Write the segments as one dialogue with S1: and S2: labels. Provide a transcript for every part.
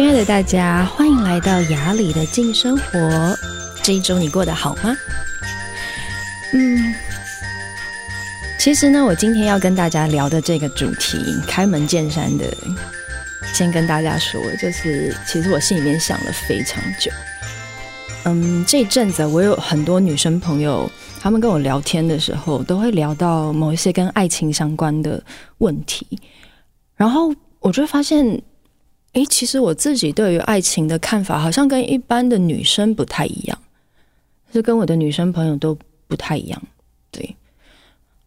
S1: 亲爱的大家，欢迎来到雅里的静生活。这一周你过得好吗？嗯，其实呢，我今天要跟大家聊的这个主题，开门见山的，先跟大家说，就是其实我心里面想了非常久。嗯，这一阵子我有很多女生朋友，她们跟我聊天的时候，都会聊到某一些跟爱情相关的问题，然后我就会发现。诶，其实我自己对于爱情的看法，好像跟一般的女生不太一样，是跟我的女生朋友都不太一样。对，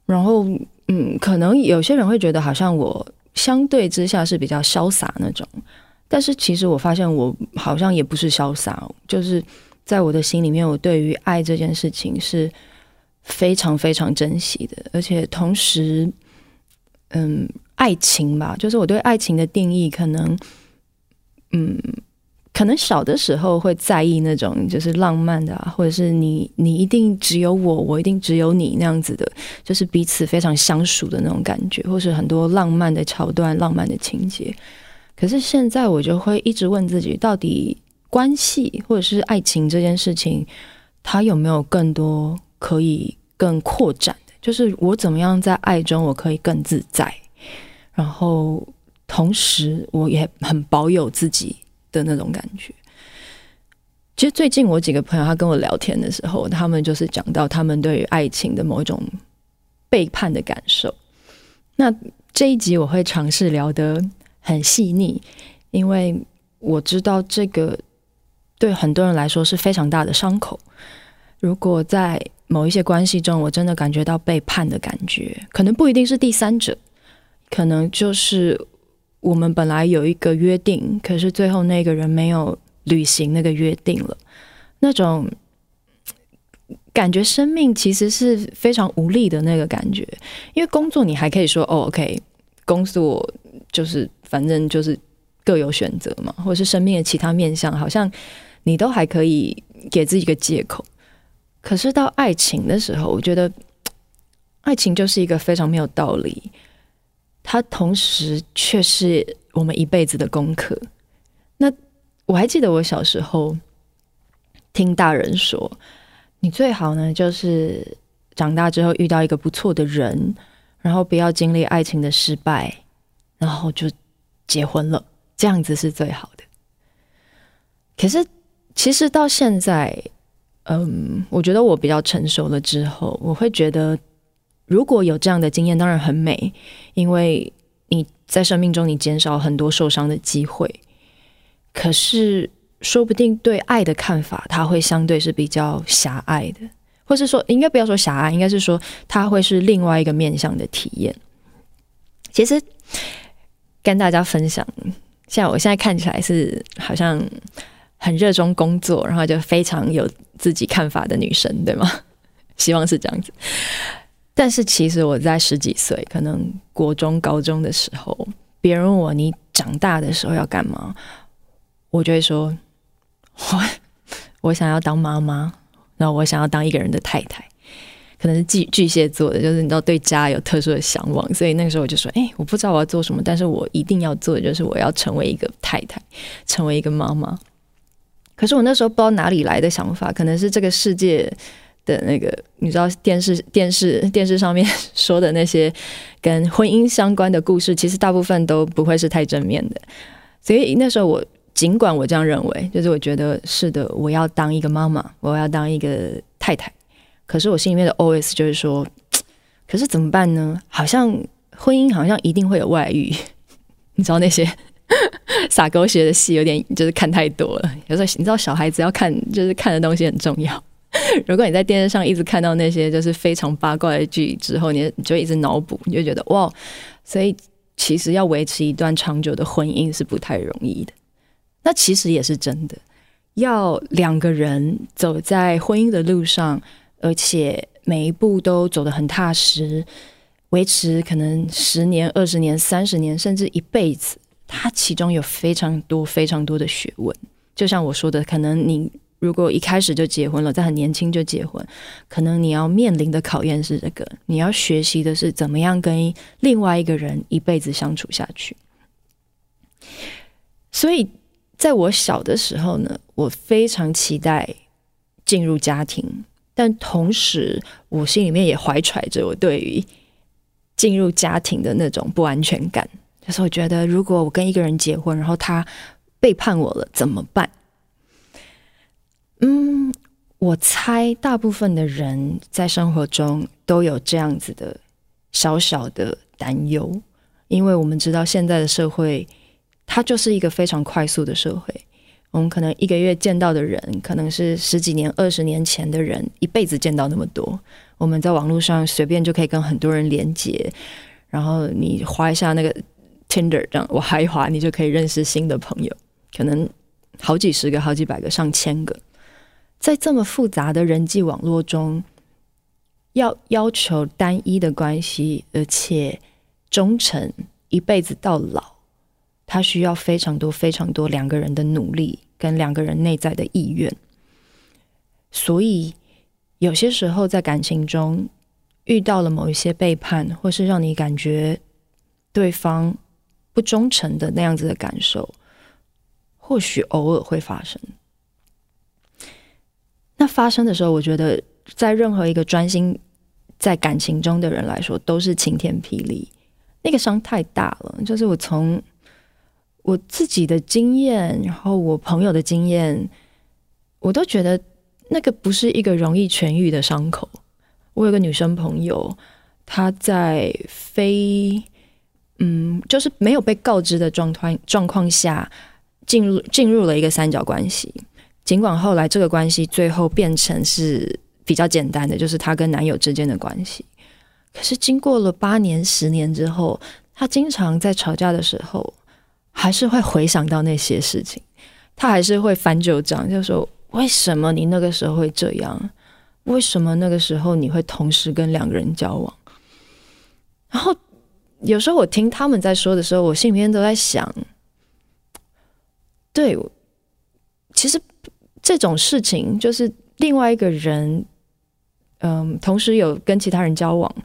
S1: 然后嗯，可能有些人会觉得，好像我相对之下是比较潇洒那种，但是其实我发现我好像也不是潇洒，就是在我的心里面，我对于爱这件事情是非常非常珍惜的，而且同时，嗯，爱情吧，就是我对爱情的定义可能。嗯，可能小的时候会在意那种就是浪漫的啊，或者是你你一定只有我，我一定只有你那样子的，就是彼此非常相熟的那种感觉，或是很多浪漫的桥段、浪漫的情节。可是现在我就会一直问自己，到底关系或者是爱情这件事情，它有没有更多可以更扩展的？就是我怎么样在爱中我可以更自在，然后。同时，我也很保有自己的那种感觉。其实最近我几个朋友，他跟我聊天的时候，他们就是讲到他们对于爱情的某一种背叛的感受。那这一集我会尝试聊得很细腻，因为我知道这个对很多人来说是非常大的伤口。如果在某一些关系中，我真的感觉到背叛的感觉，可能不一定是第三者，可能就是。我们本来有一个约定，可是最后那个人没有履行那个约定了，那种感觉，生命其实是非常无力的那个感觉。因为工作你还可以说哦，OK，工作就是反正就是各有选择嘛，或者是生命的其他面向，好像你都还可以给自己一个借口。可是到爱情的时候，我觉得爱情就是一个非常没有道理。它同时却是我们一辈子的功课。那我还记得我小时候听大人说，你最好呢就是长大之后遇到一个不错的人，然后不要经历爱情的失败，然后就结婚了，这样子是最好的。可是其实到现在，嗯，我觉得我比较成熟了之后，我会觉得。如果有这样的经验，当然很美，因为你在生命中你减少很多受伤的机会。可是，说不定对爱的看法，它会相对是比较狭隘的，或是说，应该不要说狭隘，应该是说它会是另外一个面向的体验。其实，跟大家分享，像我现在看起来是好像很热衷工作，然后就非常有自己看法的女生，对吗？希望是这样子。但是其实我在十几岁，可能国中、高中的时候，别人问我，你长大的时候要干嘛，我就会说，我我想要当妈妈，然后我想要当一个人的太太，可能是巨巨蟹座的，就是你知道对家有特殊的向往，所以那个时候我就说，哎，我不知道我要做什么，但是我一定要做的就是我要成为一个太太，成为一个妈妈。可是我那时候不知道哪里来的想法，可能是这个世界。的那个，你知道电视、电视、电视上面 说的那些跟婚姻相关的故事，其实大部分都不会是太正面的。所以那时候我尽管我这样认为，就是我觉得是的，我要当一个妈妈，我要当一个太太。可是我心里面的 OS 就是说，可是怎么办呢？好像婚姻好像一定会有外遇，你知道那些 撒狗血的戏，有点就是看太多了。有时候你知道小孩子要看，就是看的东西很重要。如果你在电视上一直看到那些就是非常八卦的剧之后，你就一直脑补，你就觉得哇，所以其实要维持一段长久的婚姻是不太容易的。那其实也是真的，要两个人走在婚姻的路上，而且每一步都走得很踏实，维持可能十年、二十年、三十年，甚至一辈子，它其中有非常多、非常多的学问。就像我说的，可能你。如果一开始就结婚了，在很年轻就结婚，可能你要面临的考验是这个，你要学习的是怎么样跟另外一个人一辈子相处下去。所以在我小的时候呢，我非常期待进入家庭，但同时我心里面也怀揣着我对于进入家庭的那种不安全感。就是我觉得，如果我跟一个人结婚，然后他背叛我了，怎么办？嗯，我猜大部分的人在生活中都有这样子的小小的担忧，因为我们知道现在的社会，它就是一个非常快速的社会。我们可能一个月见到的人，可能是十几年、二十年前的人一辈子见到那么多。我们在网络上随便就可以跟很多人连接，然后你滑一下那个。Tinder 这样，我滑一滑，你就可以认识新的朋友，可能好几十个、好几百个、上千个。在这么复杂的人际网络中，要要求单一的关系，而且忠诚一辈子到老，它需要非常多、非常多两个人的努力跟两个人内在的意愿。所以，有些时候在感情中遇到了某一些背叛，或是让你感觉对方。不忠诚的那样子的感受，或许偶尔会发生。那发生的时候，我觉得在任何一个专心在感情中的人来说，都是晴天霹雳。那个伤太大了，就是我从我自己的经验，然后我朋友的经验，我都觉得那个不是一个容易痊愈的伤口。我有个女生朋友，她在非。嗯，就是没有被告知的状态状况下，进入进入了一个三角关系。尽管后来这个关系最后变成是比较简单的，就是她跟男友之间的关系。可是经过了八年、十年之后，她经常在吵架的时候，还是会回想到那些事情。她还是会翻旧账，就说：“为什么你那个时候会这样？为什么那个时候你会同时跟两个人交往？”然后。有时候我听他们在说的时候，我心里面都在想，对，其实这种事情就是另外一个人，嗯，同时有跟其他人交往，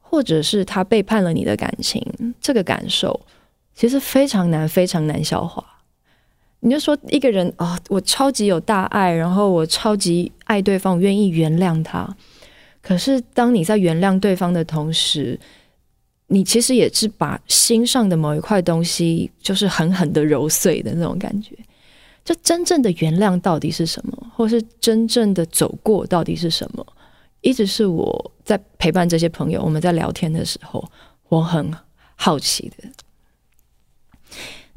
S1: 或者是他背叛了你的感情，这个感受其实非常难，非常难消化。你就说一个人啊，我超级有大爱，然后我超级爱对方，我愿意原谅他，可是当你在原谅对方的同时，你其实也是把心上的某一块东西，就是狠狠的揉碎的那种感觉。就真正的原谅到底是什么，或是真正的走过到底是什么，一直是我在陪伴这些朋友，我们在聊天的时候，我很好奇的。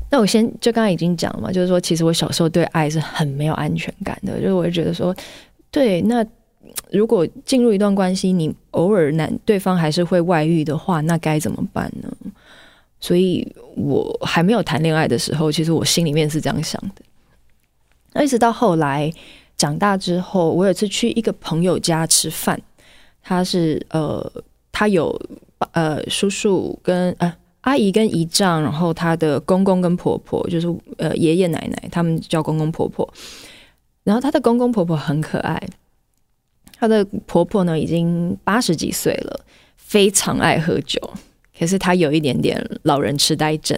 S1: 那我先就刚刚已经讲了嘛，就是说，其实我小时候对爱是很没有安全感的，就是我会觉得说，对那。如果进入一段关系，你偶尔男对方还是会外遇的话，那该怎么办呢？所以我还没有谈恋爱的时候，其实我心里面是这样想的。那一直到后来长大之后，我有次去一个朋友家吃饭，他是呃，他有呃叔叔跟呃阿姨跟姨丈，然后他的公公跟婆婆，就是呃爷爷奶奶，他们叫公公婆婆。然后他的公公婆婆很可爱。她的婆婆呢，已经八十几岁了，非常爱喝酒，可是她有一点点老人痴呆症。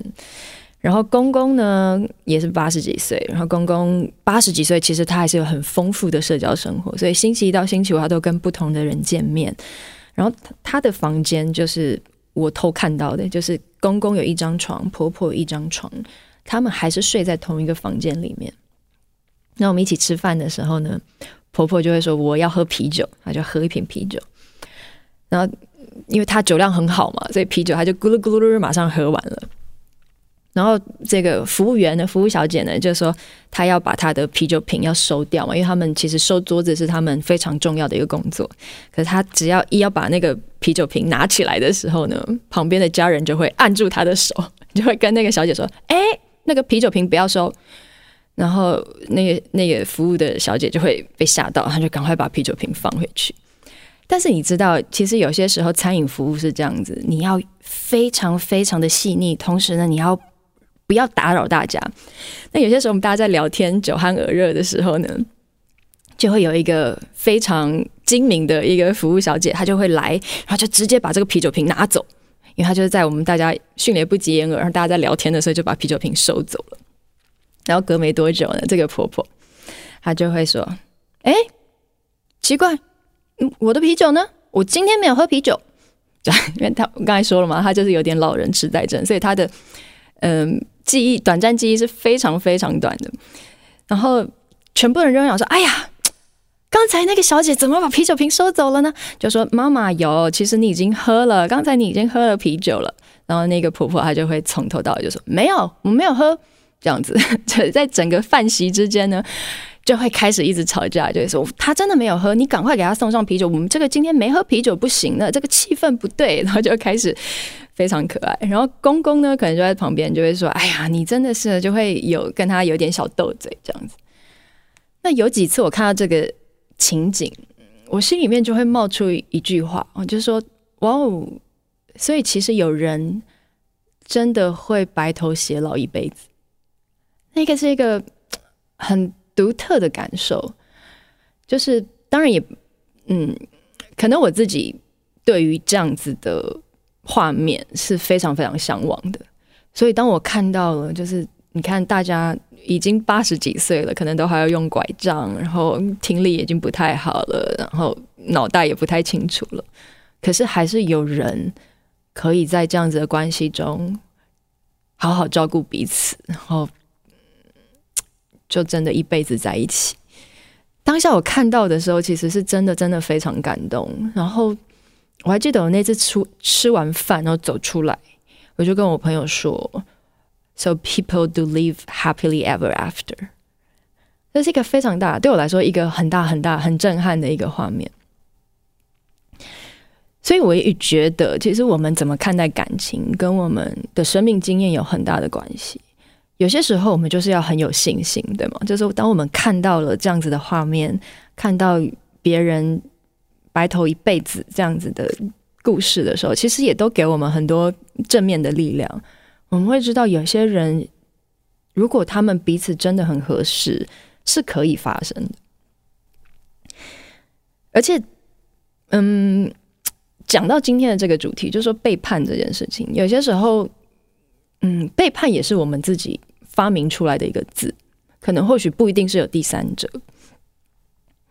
S1: 然后公公呢，也是八十几岁，然后公公八十几岁，其实他还是有很丰富的社交生活，所以星期一到星期五他都跟不同的人见面。然后他的房间就是我偷看到的，就是公公有一张床，婆婆有一张床，他们还是睡在同一个房间里面。那我们一起吃饭的时候呢，婆婆就会说我要喝啤酒，她就喝一瓶啤酒。然后因为她酒量很好嘛，所以啤酒她就咕噜咕噜噜马上喝完了。然后这个服务员呢，服务小姐呢，就说她要把她的啤酒瓶要收掉嘛，因为他们其实收桌子是他们非常重要的一个工作。可是她只要一要把那个啤酒瓶拿起来的时候呢，旁边的家人就会按住她的手，就会跟那个小姐说：“哎，那个啤酒瓶不要收。”然后那个那个服务的小姐就会被吓到，她就赶快把啤酒瓶放回去。但是你知道，其实有些时候餐饮服务是这样子，你要非常非常的细腻，同时呢，你要不要打扰大家。那有些时候我们大家在聊天、酒酣耳热的时候呢，就会有一个非常精明的一个服务小姐，她就会来，然后就直接把这个啤酒瓶拿走，因为她就是在我们大家迅雷不及掩耳，然后大家在聊天的时候就把啤酒瓶收走了。然后隔没多久呢，这个婆婆她就会说：“哎，奇怪，嗯，我的啤酒呢？我今天没有喝啤酒。”对，因为她我刚才说了嘛，她就是有点老人痴呆症，所以她的嗯记忆短暂记忆是非常非常短的。然后全部人都想说：“哎呀。”刚才那个小姐怎么把啤酒瓶收走了呢？就说妈妈有，其实你已经喝了，刚才你已经喝了啤酒了。然后那个婆婆她就会从头到尾就说没有，我没有喝，这样子。就在整个饭席之间呢，就会开始一直吵架，就会说她真的没有喝，你赶快给她送上啤酒。我们这个今天没喝啤酒不行的，这个气氛不对。然后就开始非常可爱。然后公公呢，可能就在旁边就会说：“哎呀，你真的是就会有跟他有点小斗嘴这样子。”那有几次我看到这个。情景，我心里面就会冒出一句话，我就说：“哇哦！”所以其实有人真的会白头偕老一辈子，那个是一个很独特的感受。就是当然也，嗯，可能我自己对于这样子的画面是非常非常向往的。所以当我看到了，就是你看大家。已经八十几岁了，可能都还要用拐杖，然后听力已经不太好了，然后脑袋也不太清楚了。可是还是有人可以在这样子的关系中好好照顾彼此，然后就真的一辈子在一起。当下我看到的时候，其实是真的真的非常感动。然后我还记得我那次出吃完饭，然后走出来，我就跟我朋友说。So people do live happily ever after。这是一个非常大，对我来说一个很大很大很震撼的一个画面。所以我也觉得，其实我们怎么看待感情，跟我们的生命经验有很大的关系。有些时候，我们就是要很有信心，对吗？就是当我们看到了这样子的画面，看到别人白头一辈子这样子的故事的时候，其实也都给我们很多正面的力量。我们会知道，有些人如果他们彼此真的很合适，是可以发生的。而且，嗯，讲到今天的这个主题，就是说背叛这件事情，有些时候，嗯，背叛也是我们自己发明出来的一个字，可能或许不一定是有第三者。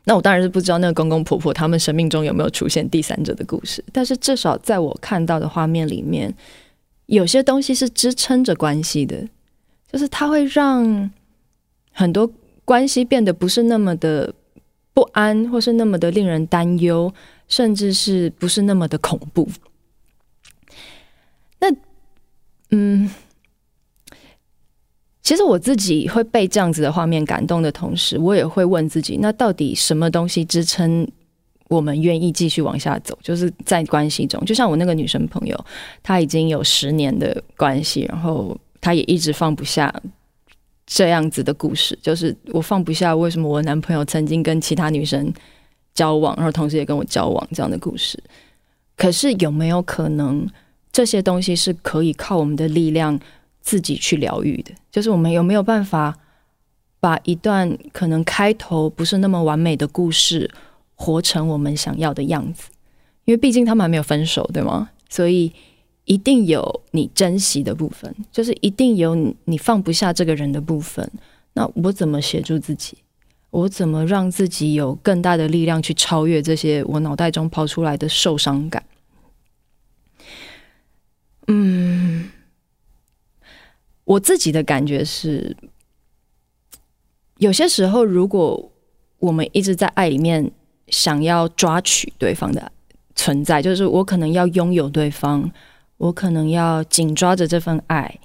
S1: 那我当然是不知道那个公公婆婆他们生命中有没有出现第三者的故事，但是至少在我看到的画面里面。有些东西是支撑着关系的，就是它会让很多关系变得不是那么的不安，或是那么的令人担忧，甚至是不是那么的恐怖。那，嗯，其实我自己会被这样子的画面感动的同时，我也会问自己：那到底什么东西支撑？我们愿意继续往下走，就是在关系中，就像我那个女生朋友，她已经有十年的关系，然后她也一直放不下这样子的故事，就是我放不下为什么我男朋友曾经跟其他女生交往，然后同时也跟我交往这样的故事。可是有没有可能这些东西是可以靠我们的力量自己去疗愈的？就是我们有没有办法把一段可能开头不是那么完美的故事，活成我们想要的样子，因为毕竟他们还没有分手，对吗？所以一定有你珍惜的部分，就是一定有你放不下这个人的部分。那我怎么协助自己？我怎么让自己有更大的力量去超越这些我脑袋中跑出来的受伤感？嗯，我自己的感觉是，有些时候如果我们一直在爱里面。想要抓取对方的存在，就是我可能要拥有对方，我可能要紧抓着这份爱，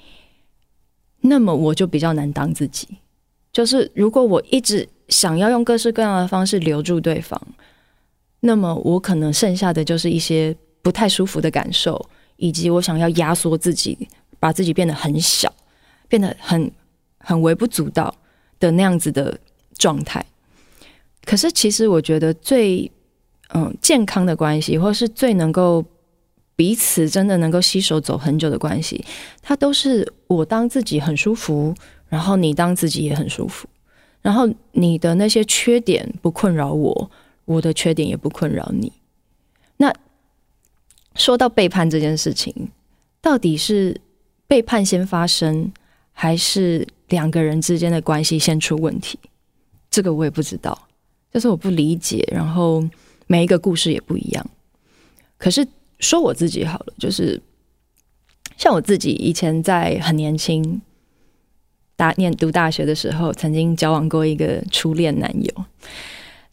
S1: 那么我就比较难当自己。就是如果我一直想要用各式各样的方式留住对方，那么我可能剩下的就是一些不太舒服的感受，以及我想要压缩自己，把自己变得很小，变得很很微不足道的那样子的状态。可是，其实我觉得最嗯健康的关系，或是最能够彼此真的能够携手走很久的关系，它都是我当自己很舒服，然后你当自己也很舒服，然后你的那些缺点不困扰我，我的缺点也不困扰你。那说到背叛这件事情，到底是背叛先发生，还是两个人之间的关系先出问题？这个我也不知道，就是我不理解。然后每一个故事也不一样。可是说我自己好了，就是像我自己以前在很年轻大念读大学的时候，曾经交往过一个初恋男友。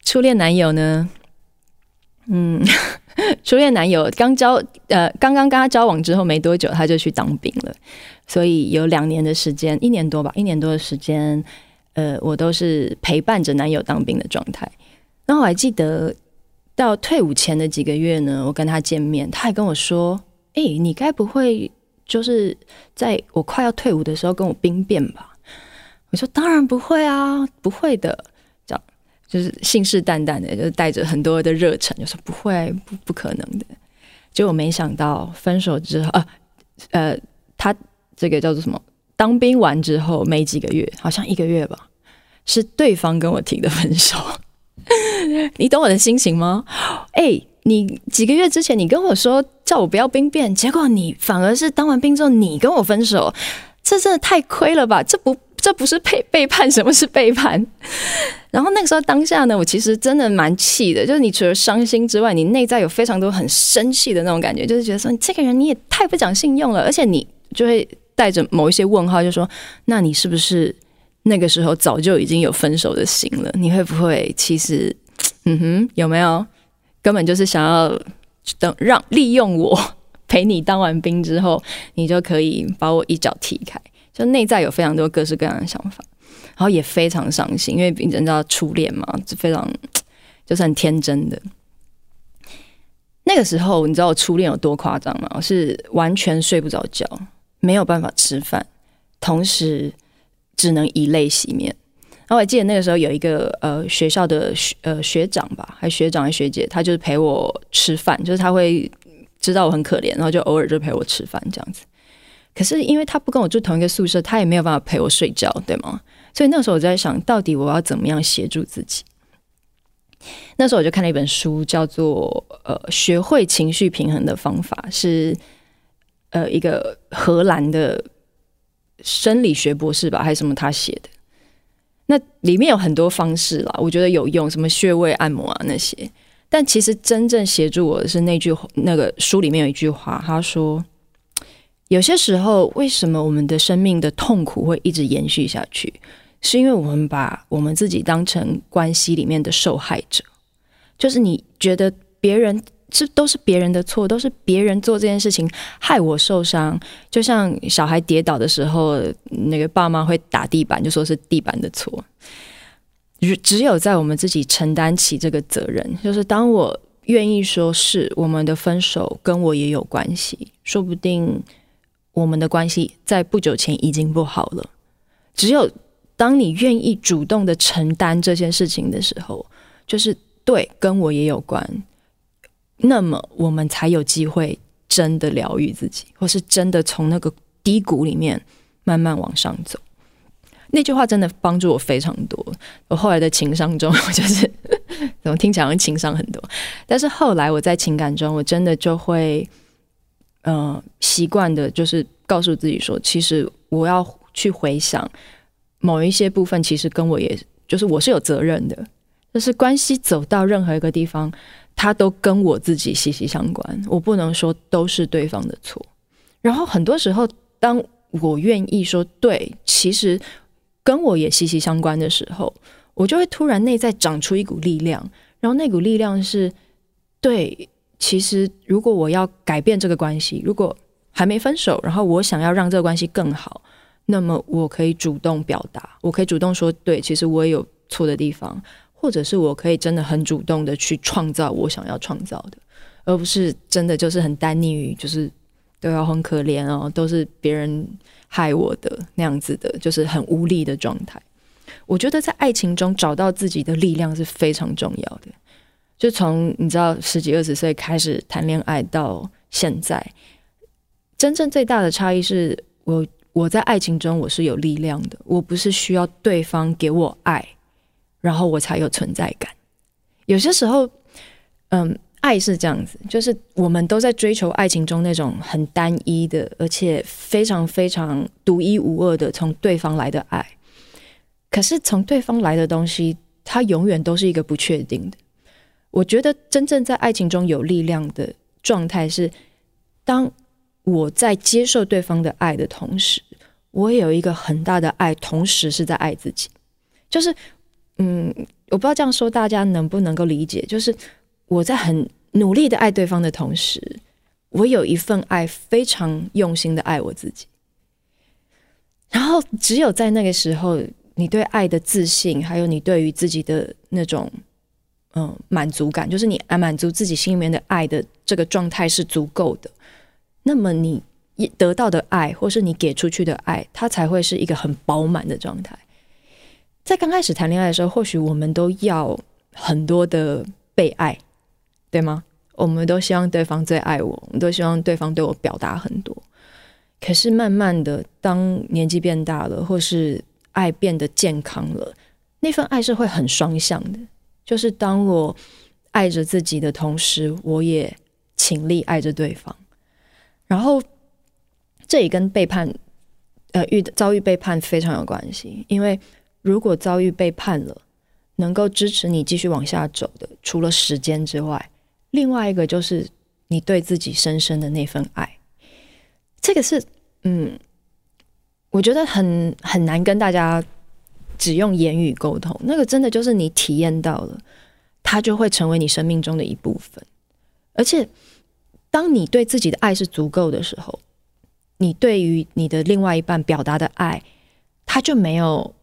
S1: 初恋男友呢，嗯，初恋男友刚交呃刚刚跟他交往之后没多久，他就去当兵了，所以有两年的时间，一年多吧，一年多的时间。呃，我都是陪伴着男友当兵的状态。然后我还记得到退伍前的几个月呢，我跟他见面，他还跟我说：“哎、你该不会就是在我快要退伍的时候跟我兵变吧？”我说：“当然不会啊，不会的。”这样就是信誓旦旦的，就是带着很多的热忱，就说：“不会，不不可能的。”结果没想到分手之后，啊，呃，他这个叫做什么？当兵完之后没几个月，好像一个月吧，是对方跟我提的分手。你懂我的心情吗？哎、你几个月之前你跟我说叫我不要兵变，结果你反而是当完兵之后你跟我分手，这真的太亏了吧？这不这不是背背叛，什么是背叛？然后那个时候当下呢，我其实真的蛮气的，就是你除了伤心之外，你内在有非常多很生气的那种感觉，就是觉得说你这个人你也太不讲信用了，而且你就会。带着某一些问号，就说：“那你是不是那个时候早就已经有分手的心了？你会不会其实，嗯哼，有没有根本就是想要 等让利用我陪你当完兵之后，你就可以把我一脚踢开？就内在有非常多各式各样的想法，然后也非常伤心，因为你知道初恋嘛，就非常 就是很天真的。那个时候，你知道我初恋有多夸张吗？我是完全睡不着觉。”没有办法吃饭，同时只能以泪洗面。然后我还记得那个时候有一个呃学校的学呃学长吧，还学长还学姐，他就是陪我吃饭，就是他会知道我很可怜，然后就偶尔就陪我吃饭这样子。可是因为他不跟我住同一个宿舍，他也没有办法陪我睡觉，对吗？所以那时候我在想到底我要怎么样协助自己。那时候我就看了一本书，叫做呃学会情绪平衡的方法，是。呃，一个荷兰的生理学博士吧，还是什么他写的？那里面有很多方式啦，我觉得有用，什么穴位按摩啊那些。但其实真正协助我的是那句那个书里面有一句话，他说：“有些时候，为什么我们的生命的痛苦会一直延续下去？是因为我们把我们自己当成关系里面的受害者，就是你觉得别人。”这都是别人的错，都是别人做这件事情害我受伤。就像小孩跌倒的时候，那个爸妈会打地板，就说是地板的错。只有在我们自己承担起这个责任，就是当我愿意说是我们的分手跟我也有关系，说不定我们的关系在不久前已经不好了。只有当你愿意主动的承担这件事情的时候，就是对，跟我也有关。那么我们才有机会真的疗愈自己，或是真的从那个低谷里面慢慢往上走。那句话真的帮助我非常多。我后来的情商中，我就是怎么听起来情商很多，但是后来我在情感中，我真的就会，呃，习惯的就是告诉自己说，其实我要去回想某一些部分，其实跟我也就是我是有责任的，就是关系走到任何一个地方。他都跟我自己息息相关，我不能说都是对方的错。然后很多时候，当我愿意说对，其实跟我也息息相关的时候，我就会突然内在长出一股力量。然后那股力量是对，其实如果我要改变这个关系，如果还没分手，然后我想要让这个关系更好，那么我可以主动表达，我可以主动说对，其实我也有错的地方。或者是我可以真的很主动的去创造我想要创造的，而不是真的就是很单溺于就是都要很可怜哦，都是别人害我的那样子的，就是很无力的状态。我觉得在爱情中找到自己的力量是非常重要的。就从你知道十几二十岁开始谈恋爱到现在，真正最大的差异是我我在爱情中我是有力量的，我不是需要对方给我爱。然后我才有存在感。有些时候，嗯，爱是这样子，就是我们都在追求爱情中那种很单一的，而且非常非常独一无二的从对方来的爱。可是从对方来的东西，它永远都是一个不确定的。我觉得真正在爱情中有力量的状态是，当我在接受对方的爱的同时，我也有一个很大的爱，同时是在爱自己。就是，嗯，我不知道这样说大家能不能够理解，就是。我在很努力的爱对方的同时，我有一份爱，非常用心的爱我自己。然后，只有在那个时候，你对爱的自信，还有你对于自己的那种嗯满足感，就是你爱满足自己心里面的爱的这个状态是足够的，那么你得到的爱，或是你给出去的爱，它才会是一个很饱满的状态。在刚开始谈恋爱的时候，或许我们都要很多的被爱。对吗？我们都希望对方最爱我，我们都希望对方对我表达很多。可是慢慢的，当年纪变大了，或是爱变得健康了，那份爱是会很双向的。就是当我爱着自己的同时，我也倾力爱着对方。然后这也跟背叛，呃，遇遭遇背叛非常有关系。因为如果遭遇背叛了，能够支持你继续往下走的，除了时间之外，另外一个就是你对自己深深的那份爱，这个是嗯，我觉得很很难跟大家只用言语沟通。那个真的就是你体验到了，它就会成为你生命中的一部分。而且，当你对自己的爱是足够的时候，你对于你的另外一半表达的爱，他就没有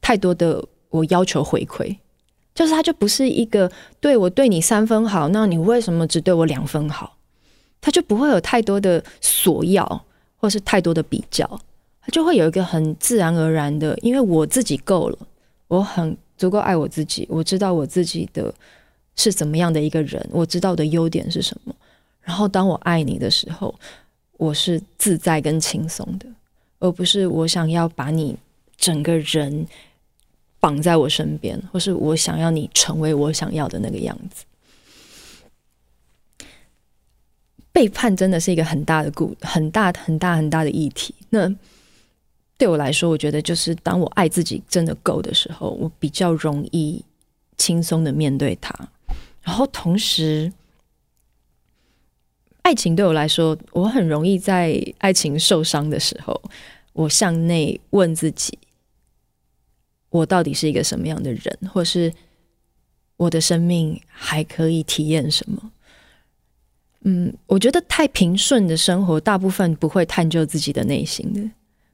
S1: 太多的我要求回馈。就是他就不是一个对我对你三分好，那你为什么只对我两分好？他就不会有太多的索要，或是太多的比较，他就会有一个很自然而然的，因为我自己够了，我很足够爱我自己，我知道我自己的是怎么样的一个人，我知道的优点是什么。然后当我爱你的时候，我是自在跟轻松的，而不是我想要把你整个人。绑在我身边，或是我想要你成为我想要的那个样子。背叛真的是一个很大的故，很大很大很大的议题。那对我来说，我觉得就是当我爱自己真的够的时候，我比较容易轻松的面对他。然后同时，爱情对我来说，我很容易在爱情受伤的时候，我向内问自己。我到底是一个什么样的人，或是我的生命还可以体验什么？嗯，我觉得太平顺的生活，大部分不会探究自己的内心的。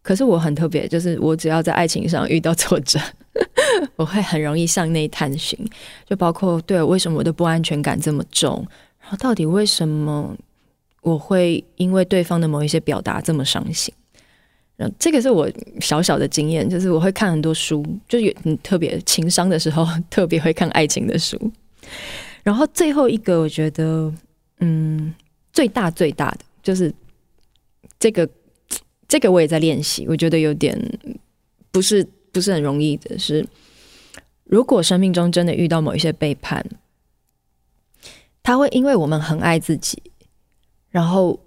S1: 可是我很特别，就是我只要在爱情上遇到挫折，我会很容易向内探寻，就包括对为什么我的不安全感这么重，然后到底为什么我会因为对方的某一些表达这么伤心。这个是我小小的经验，就是我会看很多书，就是有特别情商的时候，特别会看爱情的书。然后最后一个，我觉得，嗯，最大最大的就是这个，这个我也在练习，我觉得有点不是不是很容易的是，如果生命中真的遇到某一些背叛，他会因为我们很爱自己，然后。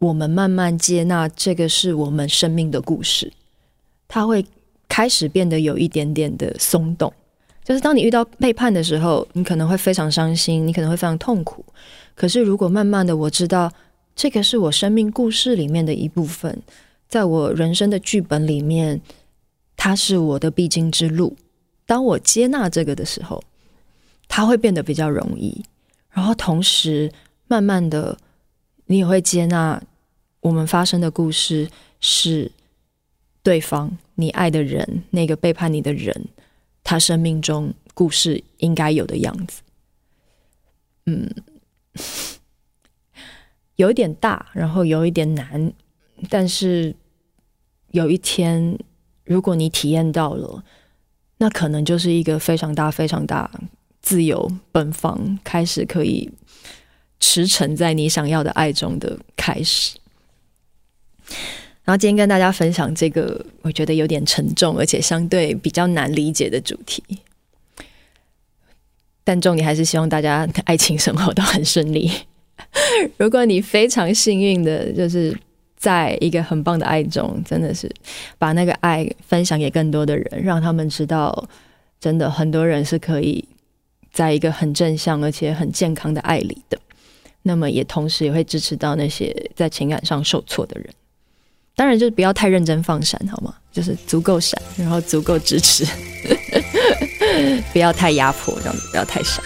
S1: 我们慢慢接纳这个是我们生命的故事，它会开始变得有一点点的松动。就是当你遇到背叛的时候，你可能会非常伤心，你可能会非常痛苦。可是如果慢慢的我知道这个是我生命故事里面的一部分，在我人生的剧本里面，它是我的必经之路。当我接纳这个的时候，它会变得比较容易。然后同时，慢慢的你也会接纳。我们发生的故事是对方，你爱的人，那个背叛你的人，他生命中故事应该有的样子。嗯，有一点大，然后有一点难，但是有一天，如果你体验到了，那可能就是一个非常大、非常大、自由奔放，开始可以驰骋在你想要的爱中的开始。然后今天跟大家分享这个，我觉得有点沉重，而且相对比较难理解的主题。但重点还是希望大家爱情生活都很顺利。如果你非常幸运的，就是在一个很棒的爱中，真的是把那个爱分享给更多的人，让他们知道，真的很多人是可以在一个很正向而且很健康的爱里的。那么也同时也会支持到那些在情感上受挫的人。当然，就是不要太认真放闪，好吗？就是足够闪，然后足够支持，不要太压迫，这样子不要太闪。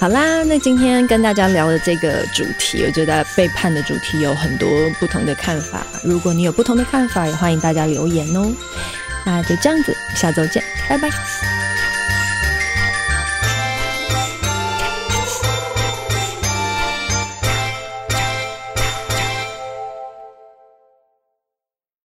S1: 好啦，那今天跟大家聊的这个主题，我觉得背叛的主题有很多不同的看法。如果你有不同的看法，也欢迎大家留言哦。那就这样子，下周见，拜拜。